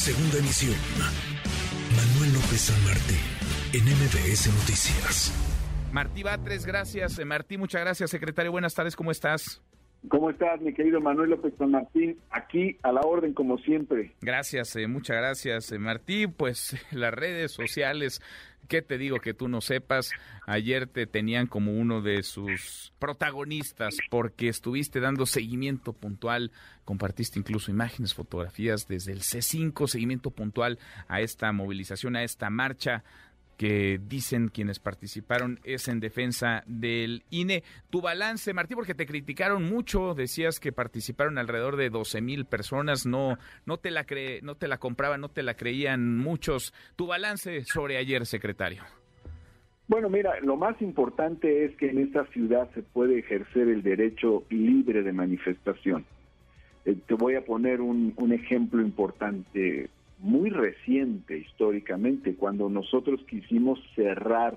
Segunda emisión. Manuel López San Martín, en MBS Noticias. Martí Batres, gracias. Eh, Martí, muchas gracias, secretario. Buenas tardes, ¿cómo estás? ¿Cómo estás, mi querido Manuel López San Martín? Aquí a la orden, como siempre. Gracias, eh, muchas gracias, eh, Martí. Pues las redes sociales ¿Qué te digo que tú no sepas? Ayer te tenían como uno de sus protagonistas porque estuviste dando seguimiento puntual, compartiste incluso imágenes, fotografías desde el C5, seguimiento puntual a esta movilización, a esta marcha que dicen quienes participaron es en defensa del INE. Tu balance, Martí, porque te criticaron mucho, decías que participaron alrededor de 12 mil personas, no, no, te la cre no te la compraban, no te la creían muchos. Tu balance sobre ayer, secretario. Bueno, mira, lo más importante es que en esta ciudad se puede ejercer el derecho libre de manifestación. Eh, te voy a poner un ejemplo importante muy reciente históricamente, cuando nosotros quisimos cerrar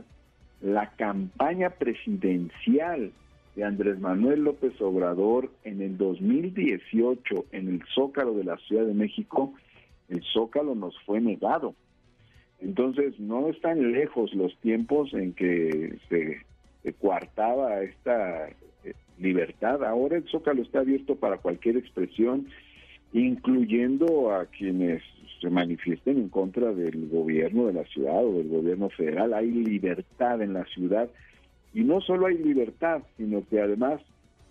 la campaña presidencial de Andrés Manuel López Obrador en el 2018 en el Zócalo de la Ciudad de México, el Zócalo nos fue negado. Entonces no están lejos los tiempos en que se, se coartaba esta eh, libertad. Ahora el Zócalo está abierto para cualquier expresión, incluyendo a quienes se manifiesten en contra del gobierno de la ciudad o del gobierno federal. Hay libertad en la ciudad y no solo hay libertad, sino que además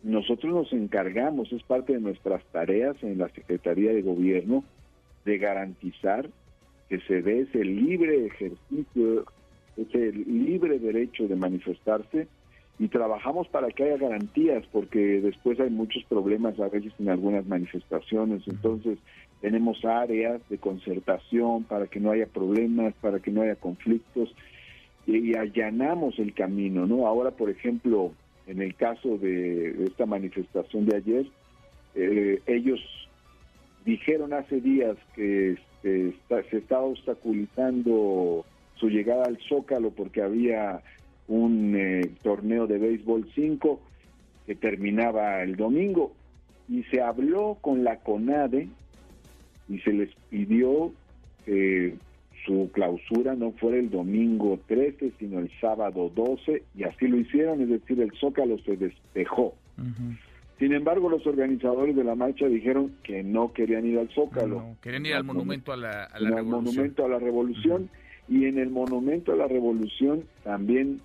nosotros nos encargamos, es parte de nuestras tareas en la Secretaría de Gobierno, de garantizar que se dé ese libre ejercicio, ese libre derecho de manifestarse y trabajamos para que haya garantías, porque después hay muchos problemas a veces en algunas manifestaciones, entonces tenemos áreas de concertación para que no haya problemas, para que no haya conflictos y, allanamos el camino, ¿no? Ahora, por ejemplo, en el caso de, esta manifestación de ayer, eh, ellos dijeron hace días que este, se estaba obstaculizando su llegada al Zócalo porque había un eh, torneo de béisbol 5 que terminaba el domingo y se habló con la CONADE y se les pidió que su clausura no fuera el domingo 13, sino el sábado 12, y así lo hicieron, es decir, el Zócalo se despejó. Sin embargo, los organizadores de la marcha dijeron que no querían ir al Zócalo. querían ir al monumento a la, a la revolución. monumento a la revolución, y en el monumento a la revolución también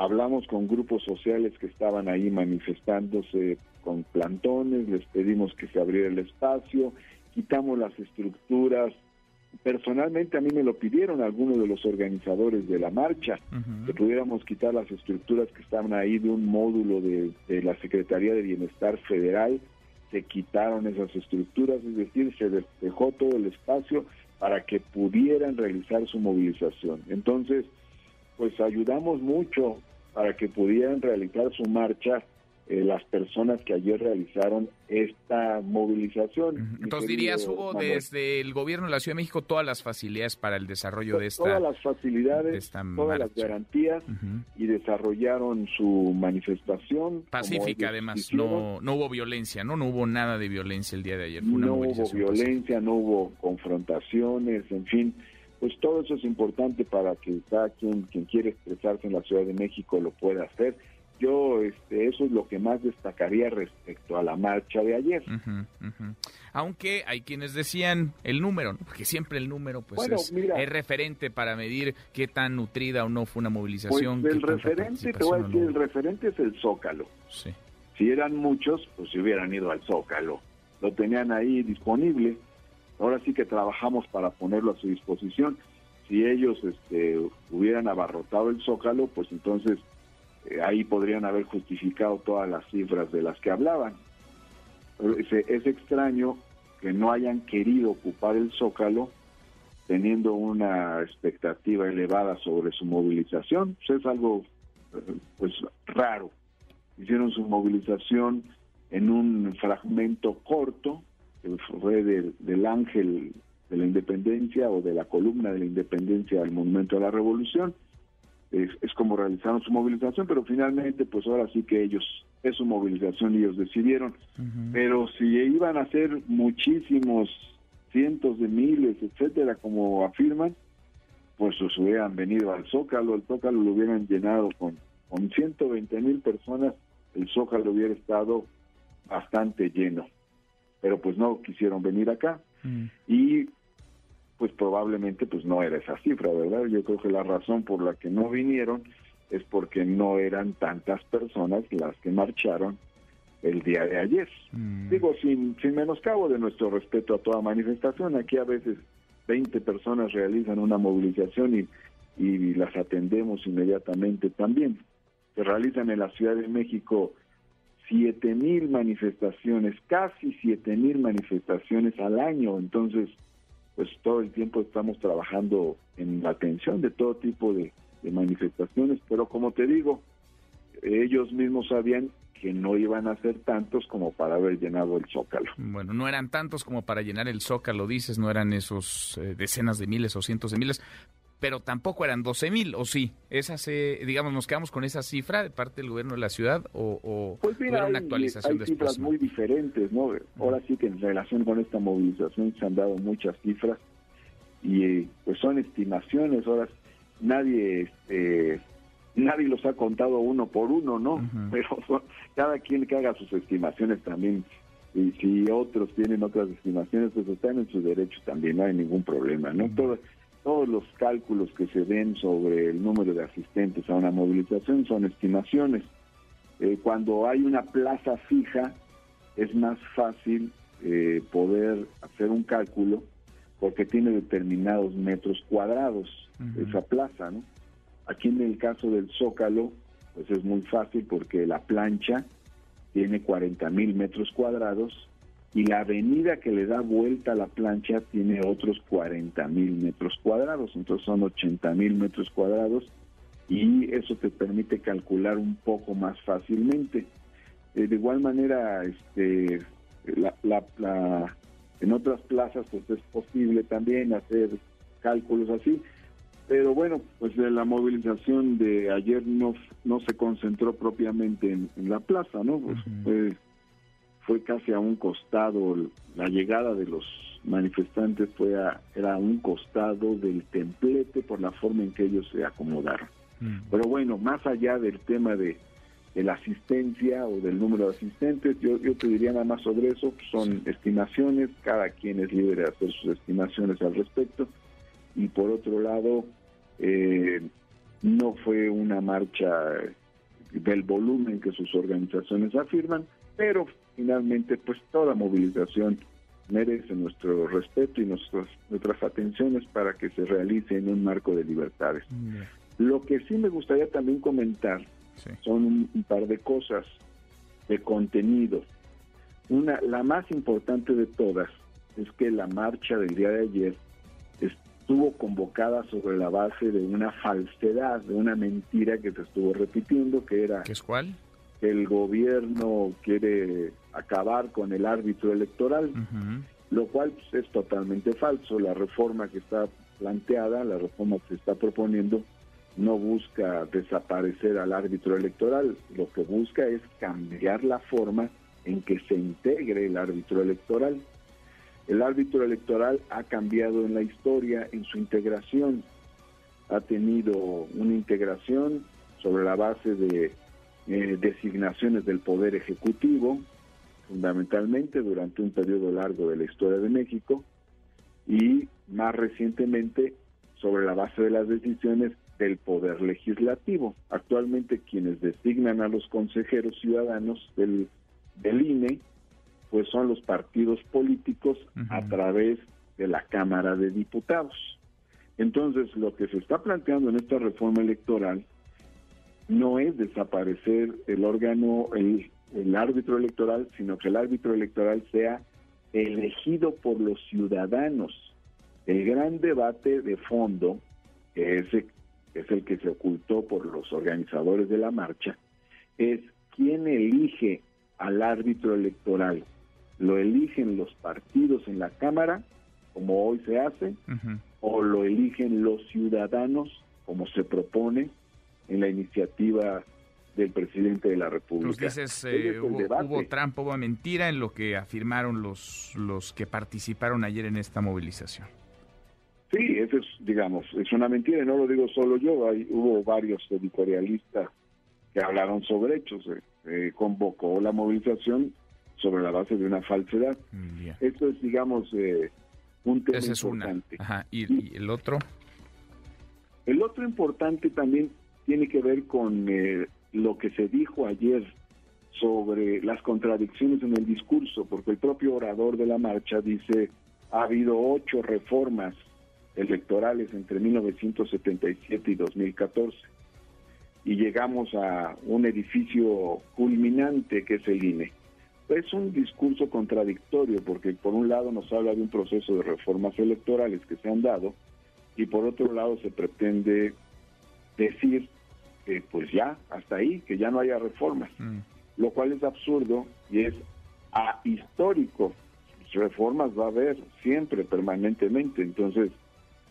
hablamos con grupos sociales que estaban ahí manifestándose con plantones, les pedimos que se abriera el espacio quitamos las estructuras. Personalmente a mí me lo pidieron algunos de los organizadores de la marcha, que pudiéramos quitar las estructuras que estaban ahí de un módulo de, la Secretaría de Bienestar Federal, se quitaron esas estructuras, es decir, se despejó todo el espacio para que pudieran realizar su movilización. Entonces, pues ayudamos mucho para que pudieran realizar su marcha eh, las personas que ayer realizaron esta movilización. Entonces dirías, hubo desde el gobierno de la Ciudad de México todas las facilidades para el desarrollo de esta Todas las facilidades, todas las garantías y desarrollaron su manifestación. Pacífica además, no, no hubo violencia, ¿no? No hubo nada de violencia el día de ayer. no hubo violencia, no hubo confrontaciones, en fin pues todo eso es importante para que cada quien quien quiere expresarse en la Ciudad de México lo pueda hacer yo este, eso es lo que más destacaría respecto a la marcha de ayer. Aunque hay quienes decían el número, porque siempre el número pues es, referente para medir qué tan nutrida o no fue una movilización. Pues el referente, te voy a decir, el referente es el Zócalo. Sí. Si eran muchos, pues se hubieran ido al Zócalo. Lo tenían ahí disponible. Ahora sí que trabajamos para ponerlo a su disposición. Si ellos este, hubieran abarrotado el Zócalo, pues entonces eh, ahí podrían haber justificado todas las cifras de las que hablaban. Es, es extraño que no hayan querido ocupar el zócalo teniendo una expectativa elevada sobre su movilización. Pues es algo eh, pues raro. Hicieron su movilización en un fragmento corto, fue del ángel de la independencia o de la columna de la independencia al monumento de la revolución, es, como realizaron su movilización, pero finalmente pues ahora sí que ellos, es su movilización y ellos decidieron. Pero si iban a ser muchísimos cientos de miles, etcétera, como afirman, pues se hubieran venido al Zócalo, el Zócalo lo hubieran llenado con, con 120 mil personas, el Zócalo hubiera estado bastante lleno. Pero pues no quisieron venir acá. Mm. Y pues probablemente pues no era esa cifra, ¿verdad? Yo creo que la razón por la que no vinieron es porque no eran tantas personas las que marcharon el día de ayer. Mm. Digo, sin, sin menoscabo de nuestro respeto a toda manifestación, aquí a veces 20 personas realizan una movilización y, y las atendemos inmediatamente también. Se realizan en la Ciudad de México siete mil manifestaciones, casi siete mil manifestaciones al año, entonces pues todo el tiempo estamos trabajando en la atención de todo tipo de manifestaciones, pero como te digo, ellos mismos sabían que no iban a ser tantos como para haber llenado el Zócalo. Bueno, no eran tantos como para llenar el Zócalo, dices, no eran esos eh, decenas de miles o cientos de miles, pero tampoco eran 12 mil, ¿o sí? Esa se, digamos, nos quedamos con esa cifra de parte del gobierno de la ciudad o, pues mira, una actualización hay cifras muy diferentes, ¿no? Ahora sí que en relación con esta movilización se han dado muchas cifras y eh, pues son estimaciones, ahora nadie este, nadie los ha contado uno por uno, ¿no? Pero cada quien que haga sus estimaciones también. Y si otros tienen otras estimaciones, pues están en su derecho también, no hay ningún problema, ¿no? Todos los cálculos que se den sobre el número de asistentes a una movilización son estimaciones. Eh, cuando hay una plaza fija, es más fácil eh, poder hacer un cálculo porque tiene determinados metros cuadrados esa plaza, ¿no? Aquí en el caso del Zócalo, pues es muy fácil porque la plancha tiene 40 mil metros cuadrados y la avenida que le da vuelta a la plancha tiene otros 40 mil metros cuadrados, entonces son 80 mil metros cuadrados y eso te permite calcular un poco más fácilmente. Eh, de igual manera, este, en otras plazas pues es posible también hacer cálculos así, pero bueno, pues la movilización de ayer no, no se concentró propiamente en, la plaza, ¿no? Pues fue casi a un costado, la llegada de los manifestantes fue a, era a un costado del templete por la forma en que ellos se acomodaron. Pero bueno, más allá del tema de, la asistencia o del número de asistentes, yo, yo te diría nada más sobre eso, son estimaciones, cada quien es libre de hacer sus estimaciones al respecto. Y por otro lado, eh, no fue una marcha del volumen que sus organizaciones afirman, pero finalmente pues toda movilización merece nuestro respeto y nuestras, nuestras atenciones para que se realice en un marco de libertades. Lo que sí me gustaría también comentar son un, par de cosas de contenido. Una, la más importante de todas es que la marcha del día de ayer estuvo convocada sobre la base de una falsedad, de una mentira que se estuvo repitiendo, que era... ¿Qué es cuál? Que el gobierno quiere acabar con el árbitro electoral, lo cual pues, es totalmente falso. La reforma que está planteada, la reforma que se está proponiendo, no busca desaparecer al árbitro electoral, lo que busca es cambiar la forma en que se integre el árbitro electoral. El árbitro electoral ha cambiado en la historia en su integración. Ha tenido una integración sobre la base de eh, designaciones del Poder Ejecutivo, fundamentalmente durante un periodo largo de la historia de México, y más recientemente sobre la base de las decisiones del Poder Legislativo. Actualmente quienes designan a los consejeros ciudadanos del, del INE pues son los partidos políticos a través de la Cámara de Diputados. Entonces, lo que se está planteando en esta reforma electoral no es desaparecer el órgano, el, el árbitro electoral, sino que el árbitro electoral sea elegido por los ciudadanos. El gran debate de fondo, que es, es el que se ocultó por los organizadores de la marcha, es quién elige al árbitro electoral lo eligen los partidos en la Cámara, como hoy se hace, o lo eligen los ciudadanos, como se propone en la iniciativa del presidente de la República. Nos dices, eh, hubo, trampa, hubo mentira en lo que afirmaron los, los que participaron ayer en esta movilización. Sí, eso es, digamos, es una mentira, y no lo digo solo yo, hay, hubo varios editorialistas que hablaron sobre hechos, eh, convocó la movilización sobre la base de una falsedad. Esto es, digamos, eh, un tema importante. ¿Y, el otro? El otro importante también tiene que ver con eh, lo que se dijo ayer sobre las contradicciones en el discurso, porque el propio orador de la marcha dice ha habido ocho reformas electorales entre 1977 y 2014 y llegamos a un edificio culminante que es el INE. Es un discurso contradictorio porque por un lado nos habla de un proceso de reformas electorales que se han dado y por otro lado se pretende decir que pues ya, hasta ahí, que ya no haya reformas, mm. lo cual es absurdo y es ahistórico. Reformas va a haber siempre, permanentemente, entonces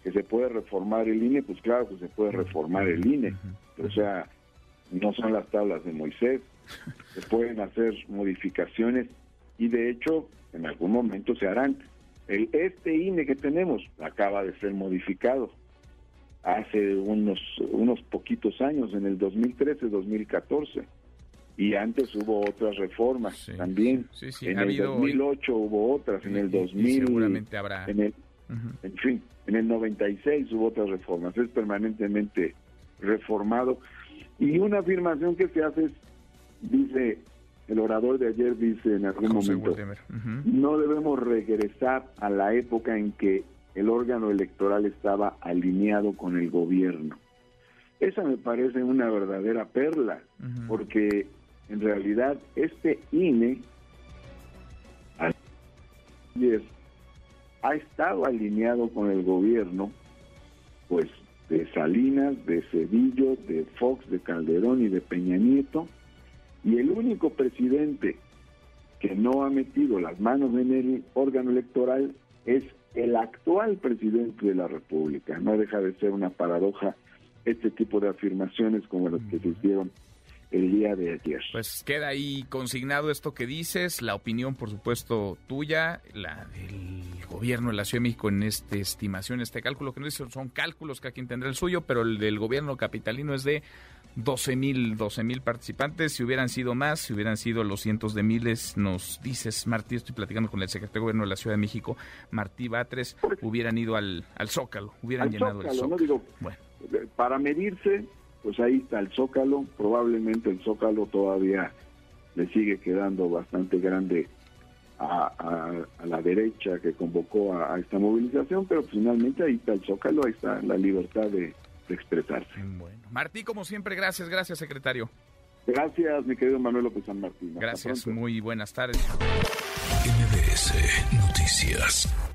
que se puede reformar el INE, pues claro que se puede reformar el INE, o sea, no son las tablas de Moisés, se pueden hacer modificaciones y de hecho en algún momento se harán. El, este INE que tenemos acaba de ser modificado hace unos, unos poquitos años, en el 2013-2014. Y antes hubo otras reformas también. en el 2008 hubo otras, en el 2000. seguramente habrá. En, el, en fin, en el 96 hubo otras reformas. Es permanentemente reformado. Y una afirmación que se hace es, dice, el orador de ayer dice en algún momento, no debemos regresar a la época en que el órgano electoral estaba alineado con el gobierno. Esa me parece una verdadera perla, porque en realidad este INE ha estado alineado con el gobierno, pues de Salinas, de Cedillo, de Fox, de Calderón y de Peña Nieto, y el único presidente que no ha metido las manos en el órgano electoral es el actual presidente de la República. No deja de ser una paradoja este tipo de afirmaciones como las que se hicieron el día de ayer. Pues queda ahí consignado esto que dices, la opinión por supuesto tuya, la del gobierno de la Ciudad de México en esta estimación, este cálculo, que no son cálculos, que quien tendrá el suyo, pero el del gobierno capitalino es de 12 mil 12 mil participantes. Si hubieran sido más, si hubieran sido los cientos de miles, nos dices, Martí, estoy platicando con el secretario de Gobierno de la Ciudad de México, Martí Batres, hubieran ido al, al Zócalo, hubieran llenado el Zócalo. bueno. Para medirse, pues ahí está el Zócalo. Probablemente el Zócalo todavía le sigue quedando bastante grande a, la derecha que convocó a, esta movilización, pero finalmente ahí está el Zócalo, ahí está la libertad de, expresarse. Bueno. Martí, como siempre, gracias, gracias, secretario. Gracias, mi querido Manuel López San Martín. gracias, muy buenas tardes. MBS Noticias.